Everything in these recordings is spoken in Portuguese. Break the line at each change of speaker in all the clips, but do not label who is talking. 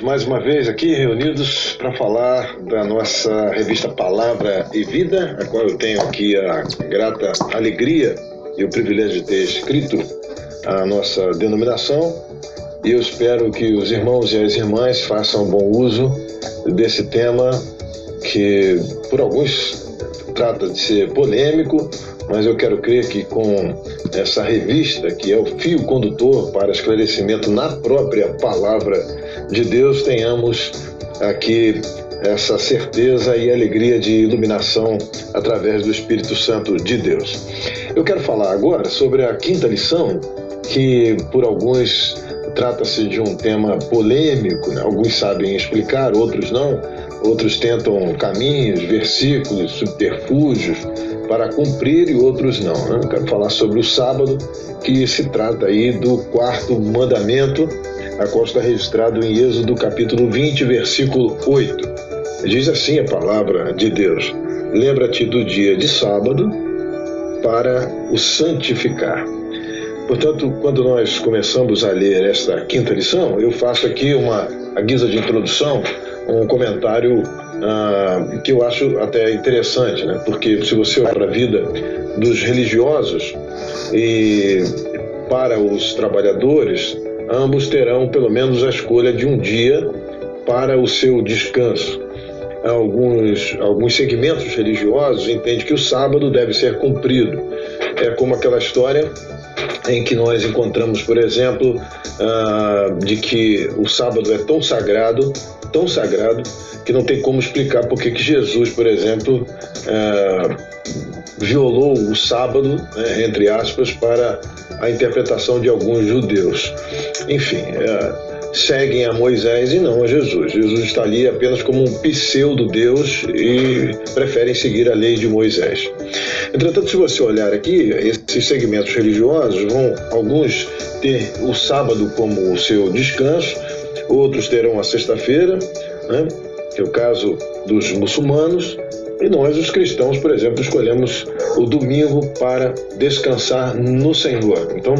mais uma vez aqui reunidos para falar da nossa revista Palavra e Vida, a qual eu tenho aqui a grata alegria e o privilégio de ter escrito a nossa denominação. E eu espero que os irmãos e as irmãs façam bom uso desse tema que, por alguns, trata de ser polêmico, mas eu quero crer que com essa revista, que é o fio condutor para esclarecimento na própria palavra de Deus, tenhamos aqui essa certeza e alegria de iluminação através do Espírito Santo de Deus. Eu quero falar agora sobre a quinta lição, que por alguns trata-se de um tema polêmico, né? alguns sabem explicar, outros não, outros tentam caminhos, versículos, subterfúgios para cumprir e outros não. Né? Quero falar sobre o sábado, que se trata aí do quarto mandamento, qual está registrado em Êxodo capítulo 20, versículo 8. Diz assim a palavra de Deus: Lembra-te do dia de sábado para o santificar. Portanto, quando nós começamos a ler esta quinta lição, eu faço aqui uma, a guisa de introdução, um comentário ah, que eu acho até interessante, né? porque se você olhar para a vida dos religiosos e para os trabalhadores, ambos terão pelo menos a escolha de um dia para o seu descanso. Alguns, alguns segmentos religiosos entendem que o sábado deve ser cumprido. É como aquela história em que nós encontramos, por exemplo, ah, de que o sábado é tão sagrado, tão sagrado, que não tem como explicar por que Jesus, por exemplo, é, violou o sábado, né, entre aspas, para a interpretação de alguns judeus. Enfim, é, seguem a Moisés e não a Jesus. Jesus está ali apenas como um pseudo-deus e preferem seguir a lei de Moisés. Entretanto, se você olhar aqui, esses segmentos religiosos vão, alguns ter o sábado como o seu descanso, outros terão a sexta-feira, né? que é o caso dos muçulmanos, e nós, os cristãos, por exemplo, escolhemos o domingo para descansar no Senhor. Então,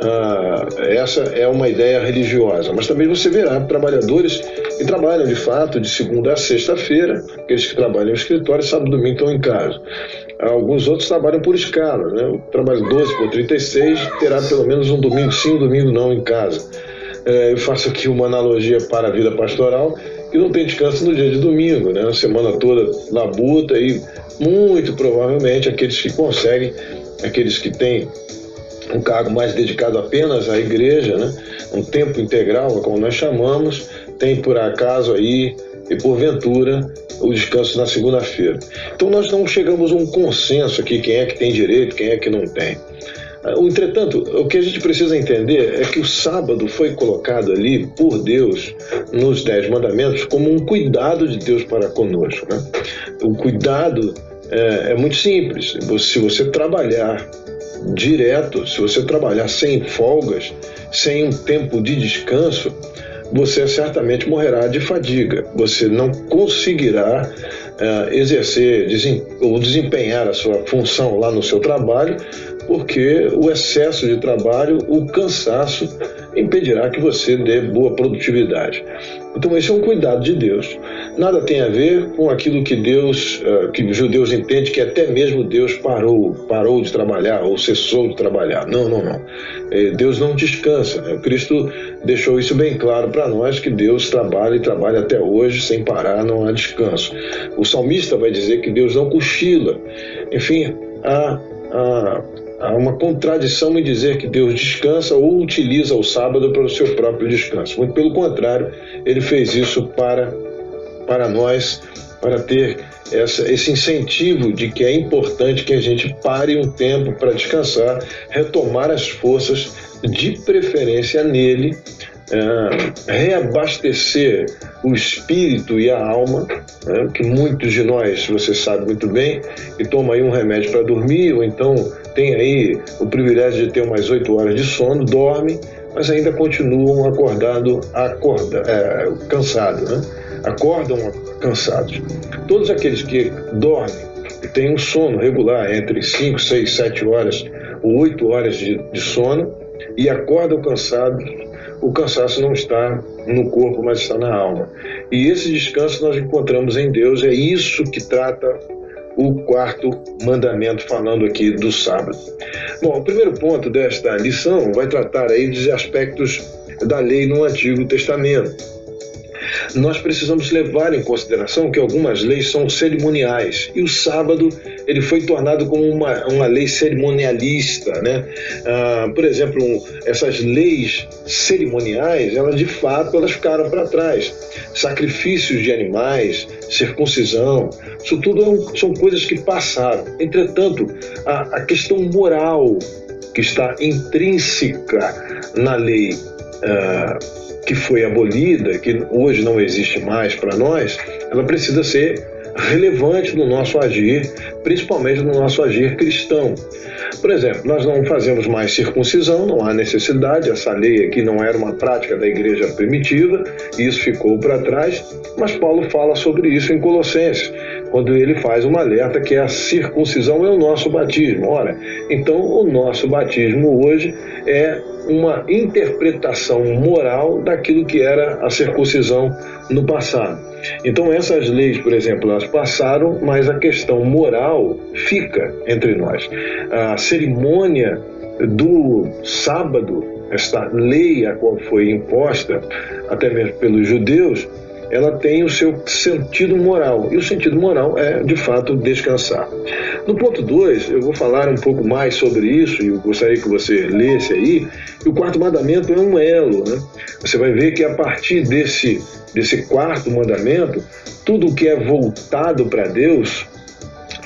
ah, essa é uma ideia religiosa. Mas também você verá trabalhadores que trabalham de fato de segunda a sexta-feira, aqueles que trabalham no escritório, sábado e domingo estão em casa. Alguns outros trabalham por escala, né? o trabalho 12 por 36 terá pelo menos um domingo sim, um domingo não em casa. É, eu faço aqui uma analogia para a vida pastoral que não tem descanso no dia de domingo, né? A semana toda labuta e muito provavelmente aqueles que conseguem, aqueles que têm um cargo mais dedicado apenas à igreja, né? Um tempo integral, como nós chamamos, tem por acaso aí e porventura o descanso na segunda-feira. Então nós não chegamos a um consenso aqui quem é que tem direito, quem é que não tem. Entretanto, o que a gente precisa entender é que o sábado foi colocado ali por Deus nos Dez Mandamentos como um cuidado de Deus para conosco. Né? O cuidado é, é muito simples. Se você trabalhar direto, se você trabalhar sem folgas, sem um tempo de descanso, você certamente morrerá de fadiga. Você não conseguirá uh, exercer ou desempenhar a sua função lá no seu trabalho porque o excesso de trabalho, o cansaço, impedirá que você dê boa produtividade. Então, esse é um cuidado de Deus. Nada tem a ver com aquilo que Deus, eh, que os judeus entendem que até mesmo Deus parou, parou de trabalhar ou cessou de trabalhar. Não, não, não. Eh, Deus não descansa. Né? Cristo deixou isso bem claro para nós que Deus trabalha e trabalha até hoje sem parar, não há descanso. O salmista vai dizer que Deus não cochila. Enfim, há, há Há uma contradição em dizer que Deus descansa ou utiliza o sábado para o seu próprio descanso. Muito pelo contrário, ele fez isso para, para nós, para ter essa, esse incentivo de que é importante que a gente pare um tempo para descansar, retomar as forças, de preferência nele, é, reabastecer o espírito e a alma, né, que muitos de nós, você sabe muito bem, que toma aí um remédio para dormir, ou então tem aí o privilégio de ter umas oito horas de sono, dorme, mas ainda continuam acordando, acorda, é, cansados, né? Acordam cansados. Todos aqueles que dormem e têm um sono regular entre 5, 6, 7 horas ou 8 horas de, de sono e acordam cansados o cansaço não está no corpo, mas está na alma. E esse descanso nós encontramos em Deus, é isso que trata o quarto mandamento, falando aqui do sábado. Bom, o primeiro ponto desta lição vai tratar aí dos aspectos da lei no Antigo Testamento nós precisamos levar em consideração que algumas leis são cerimoniais e o sábado ele foi tornado como uma, uma lei cerimonialista, né? Ah, por exemplo, essas leis cerimoniais, elas de fato elas ficaram para trás. Sacrifícios de animais, circuncisão, isso tudo é são coisas que passaram. Entretanto, a, a questão moral que está intrínseca na lei ah, que foi abolida, que hoje não existe mais para nós, ela precisa ser relevante no nosso agir, principalmente no nosso agir cristão. Por exemplo, nós não fazemos mais circuncisão, não há necessidade, essa lei aqui não era uma prática da igreja primitiva, isso ficou para trás, mas Paulo fala sobre isso em Colossenses, quando ele faz uma alerta que a circuncisão é o nosso batismo. Ora, então o nosso batismo hoje é uma interpretação moral daquilo que era a circuncisão no passado. Então essas leis, por exemplo, elas passaram, mas a questão moral fica entre nós. A cerimônia do sábado, esta lei a qual foi imposta até mesmo pelos judeus, ela tem o seu sentido moral. E o sentido moral é, de fato, descansar. No ponto 2, eu vou falar um pouco mais sobre isso, e eu gostaria que você lesse aí, que o quarto mandamento é um elo. Né? Você vai ver que a partir desse, desse quarto mandamento, tudo que é voltado para Deus,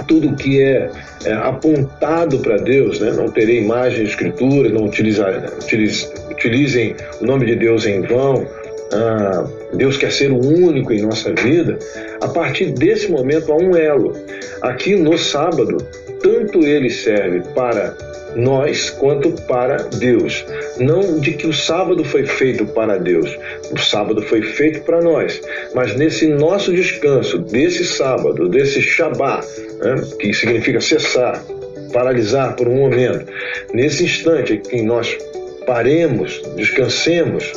tudo que é, é apontado para Deus, né? não terei imagem de escritura, não utilizar, utilize, utilizem o nome de Deus em vão, ah, Deus quer ser o único em nossa vida, a partir desse momento há um elo. Aqui no sábado, tanto ele serve para nós quanto para Deus. Não de que o sábado foi feito para Deus, o sábado foi feito para nós. Mas nesse nosso descanso, desse sábado, desse Shabat, né, que significa cessar, paralisar por um momento, nesse instante em que nós paremos, descansemos,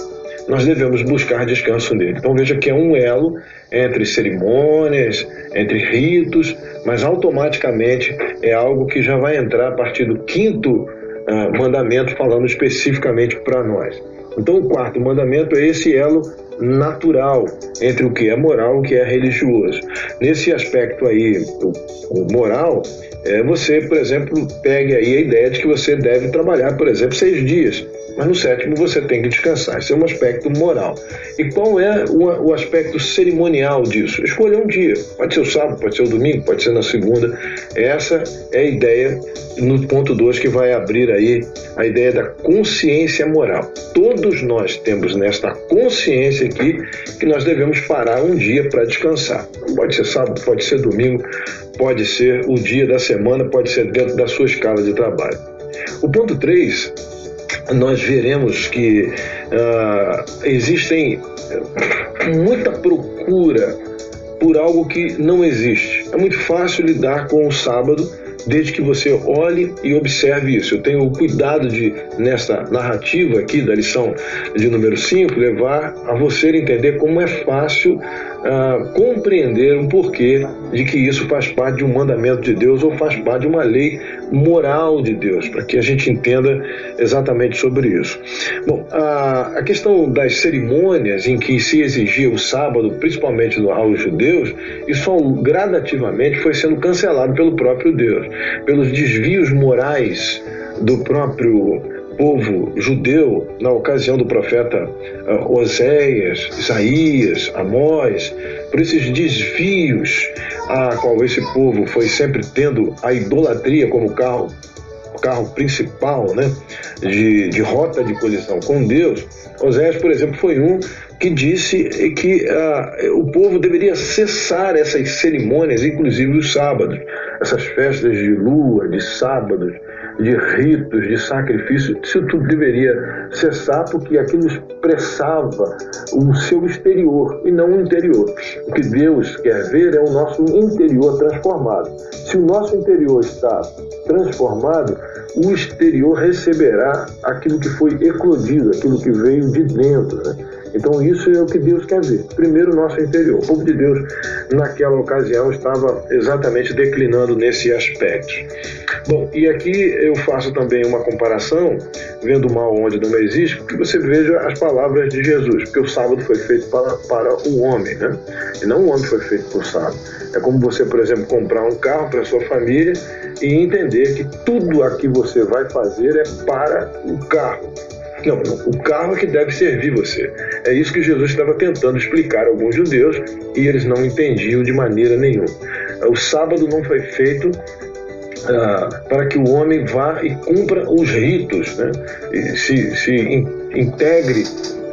nós devemos buscar descanso nele. Então veja que é um elo entre cerimônias, entre ritos, mas automaticamente é algo que já vai entrar a partir do quinto uh, mandamento, falando especificamente para nós. Então o quarto mandamento é esse elo natural entre o que é moral e o que é religioso. Nesse aspecto aí, o, o moral, é, você, por exemplo, pegue aí a ideia de que você deve trabalhar, por exemplo, seis dias mas no sétimo você tem que descansar. Esse é um aspecto moral. E qual é o, aspecto cerimonial disso? Escolher um dia. Pode ser o sábado, pode ser o domingo, pode ser na segunda. Essa é a ideia no ponto 2 que vai abrir aí a ideia da consciência moral. Todos nós temos nesta consciência aqui que nós devemos parar um dia para descansar. Pode ser sábado, pode ser domingo, pode ser o dia da semana, pode ser dentro da sua escala de trabalho. O ponto 3 nós veremos que uh, existem muita procura por algo que não existe. É muito fácil lidar com o sábado desde que você olhe e observe isso. Eu tenho o cuidado de, nessa narrativa aqui da lição de número 5, levar a você entender como é fácil uh, compreender o porquê de que isso faz parte de um mandamento de Deus ou faz parte de uma lei moral de Deus, para que a gente entenda exatamente sobre isso. Bom, a, a questão das cerimônias em que se exigia o sábado, principalmente aos judeus, isso gradativamente foi sendo cancelado pelo próprio Deus, pelos desvios morais do próprio povo judeu na ocasião do profeta uh, Oséias, Isaías, Amós, por esses desvios a qual esse povo foi sempre tendo a idolatria como carro carro principal né, de, de rota de colisão com Deus, Oséias, por exemplo, foi um que disse que uh, o povo deveria cessar essas cerimônias, inclusive os sábados, essas festas de lua, de sábados, de ritos, de sacrifício, isso tudo deveria cessar porque aquilo expressava o seu exterior e não o interior. O que Deus quer ver é o nosso interior transformado. Se o nosso interior está transformado, o exterior receberá aquilo que foi eclodido, aquilo que veio de dentro. Né? Então isso é o que Deus quer ver. Primeiro o nosso interior. O povo de Deus naquela ocasião estava exatamente declinando nesse aspecto. Bom, e aqui eu faço também uma comparação, vendo o mal onde não existe, que você veja as palavras de Jesus, porque o sábado foi feito para, para o homem, né? E não o homem foi feito por sábado. É como você, por exemplo, comprar um carro para sua família e entender que tudo aqui você vai fazer é para o carro. Não, o carro é que deve servir você. É isso que Jesus estava tentando explicar a alguns judeus e eles não entendiam de maneira nenhuma. O sábado não foi feito ah, para que o homem vá e cumpra os ritos, né? E se, se in, integre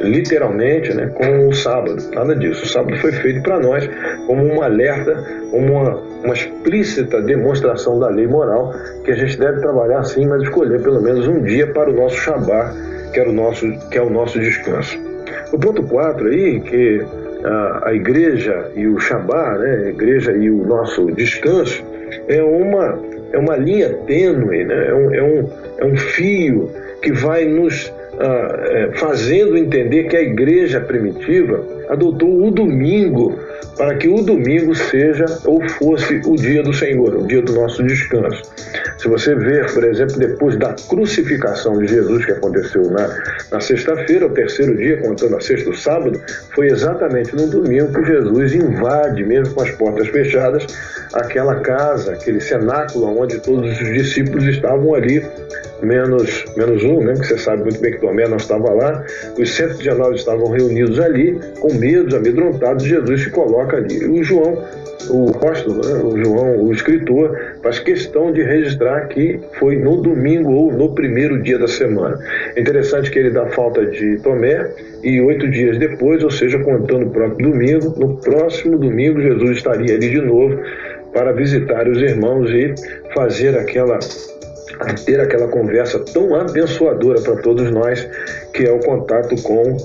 literalmente né, com o sábado. Nada disso. O sábado foi feito para nós como um alerta, uma, uma explícita demonstração da lei moral que a gente deve trabalhar sim, mas escolher pelo menos um dia para o nosso Shabá, que é o nosso, que é o nosso descanso. O ponto 4 aí, que a, a igreja e o Shabá, né, a igreja e o nosso descanso, é uma, é uma linha tênue, né, é, um, é, um, é um fio que vai nos ah, é, fazendo entender que a igreja primitiva adotou o domingo para que o domingo seja ou fosse o dia do Senhor, o dia do nosso descanso. Se você ver, por exemplo, depois da crucificação de Jesus que aconteceu na, na sexta-feira, o terceiro dia, contando a sexta o sábado, foi exatamente no domingo que Jesus invade, mesmo com as portas fechadas, aquela casa, aquele cenáculo onde todos os discípulos estavam ali menos, menos um, né? Que você sabe muito bem que Tomé não estava lá. Os 119 estavam reunidos ali, com medo, amedrontados. Jesus se coloca E o João, o apóstolo, né? o João, o escritor, faz questão de registrar que foi no domingo ou no primeiro dia da semana. É interessante que ele dá falta de Tomé e oito dias depois, ou seja, contando o próprio domingo, no próximo domingo Jesus estaria ali de novo para visitar os irmãos e fazer aquela ter aquela conversa tão abençoadora para todos nós, que é o contato com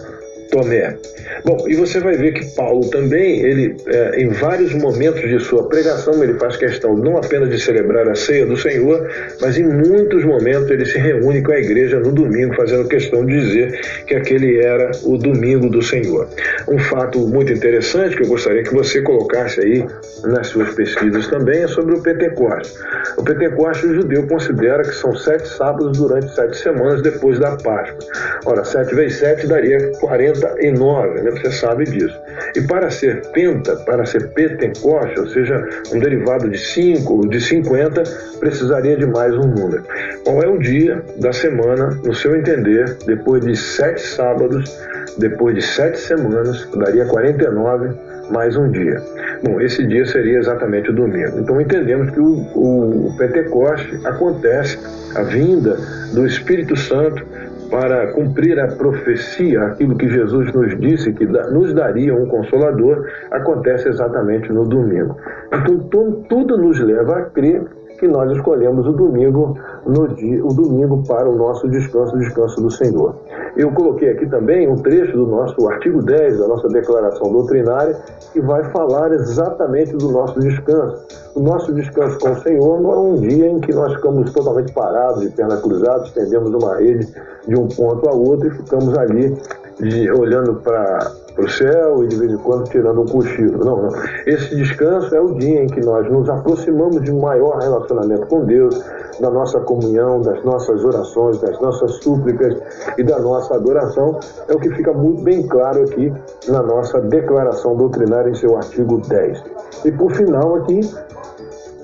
Tomé. Bom, e você vai ver que Paulo também, ele, é, em vários momentos de sua pregação, ele faz questão não apenas de celebrar a ceia do Senhor, mas em muitos momentos ele se reúne com a igreja no domingo, fazendo questão de dizer que aquele era o domingo do Senhor. Um fato muito interessante que eu gostaria que você colocasse aí nas suas pesquisas também é sobre o Pentecostes. O Pentecostes o judeu considera que são sete sábados durante sete semanas depois da Páscoa. Ora, sete vezes sete daria 49, né? Você sabe disso. E para ser penta, para ser pentecoste, ou seja, um derivado de 5 ou de 50, precisaria de mais um número. Qual é o dia da semana, no seu entender, depois de sete sábados, depois de sete semanas, daria 49 mais um dia. Bom, esse dia seria exatamente o domingo. Então entendemos que o, o Pentecoste acontece, a vinda do Espírito Santo para cumprir a profecia, aquilo que Jesus nos disse que nos daria um consolador, acontece exatamente no domingo. Então tudo nos leva a crer que nós escolhemos o domingo no dia, o domingo para o nosso descanso, o descanso do Senhor. Eu coloquei aqui também um trecho do nosso artigo 10 da nossa declaração doutrinária que vai falar exatamente do nosso descanso. O nosso descanso com o Senhor não é um dia em que nós ficamos totalmente parados, de perna cruzada, estendemos uma rede de um ponto a outro e ficamos ali de, olhando para o céu e de vez em quando tirando um cochilo. Não, não. Esse descanso é o dia em que nós nos aproximamos de um maior relacionamento com Deus, da nossa comunhão, das nossas orações, das nossas súplicas e da nossa adoração. É o que fica muito bem claro aqui na nossa declaração doutrinária em seu artigo 10. E por final aqui,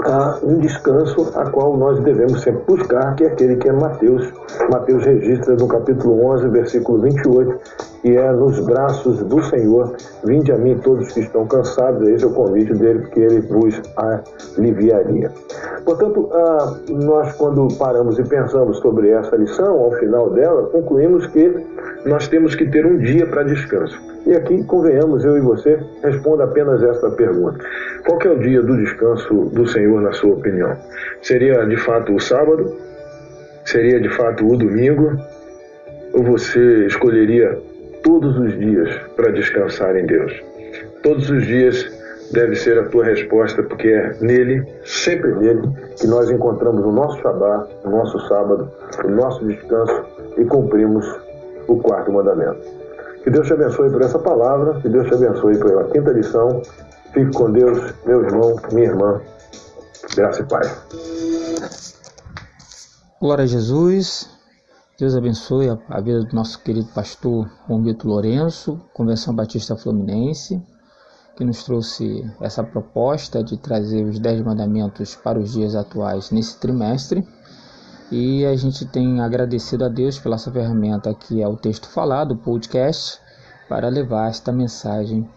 há um descanso a qual nós devemos sempre buscar, que é aquele que é Mateus. Mateus registra no capítulo 11, versículo 28, que é nos braços do Senhor. Vinde a mim todos que estão cansados, esse é o convite dele, porque ele vos aliviaria. Portanto, ah, nós quando paramos e pensamos sobre essa lição, ao final dela, concluímos que nós temos que ter um dia para descanso. E aqui, convenhamos, eu e você, responda apenas esta pergunta. Qual é o dia do descanso do Senhor, na sua opinião? Seria de fato o sábado? Seria de fato o domingo? Ou você escolheria todos os dias para descansar em Deus. Todos os dias deve ser a tua resposta, porque é nele, sempre nele, que nós encontramos o nosso Shabá, o nosso sábado, o nosso descanso e cumprimos o quarto mandamento. Que Deus te abençoe por essa palavra, que Deus te abençoe pela quinta lição. Fique com Deus, meu irmão, minha irmã. Graça e paz.
Glória a Jesus. Deus abençoe a vida do nosso querido pastor Romito Lourenço, Convenção Batista Fluminense, que nos trouxe essa proposta de trazer os Dez Mandamentos para os dias atuais nesse trimestre. E a gente tem agradecido a Deus pela essa ferramenta que é o texto falado, o podcast, para levar esta mensagem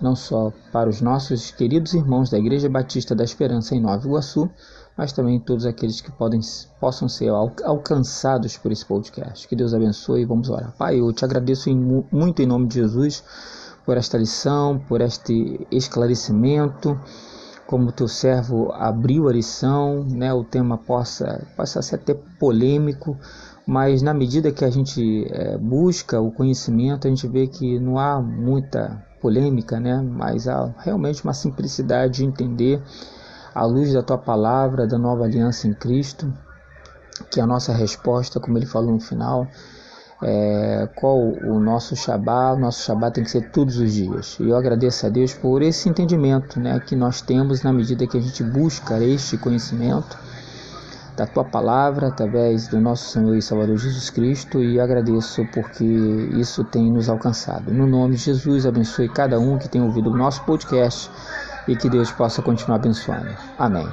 não só para os nossos queridos irmãos da Igreja Batista da Esperança em Nova Iguaçu, mas também todos aqueles que podem, possam ser alcançados por esse podcast. Que Deus abençoe e vamos orar. Pai, eu te agradeço muito em nome de Jesus por esta lição, por este esclarecimento como teu servo abriu a lição, né, o tema possa, possa ser até polêmico, mas na medida que a gente é, busca o conhecimento, a gente vê que não há muita polêmica, né, mas há realmente uma simplicidade de entender à luz da tua palavra, da nova aliança em Cristo, que a nossa resposta, como ele falou no final, é, qual o nosso Shabá, o nosso Shabá tem que ser todos os dias. E eu agradeço a Deus por esse entendimento né, que nós temos na medida que a gente busca este conhecimento da tua palavra através do nosso Senhor e Salvador Jesus Cristo e agradeço porque isso tem nos alcançado. No nome de Jesus, abençoe cada um que tem ouvido o nosso podcast e que Deus possa continuar abençoando. Amém.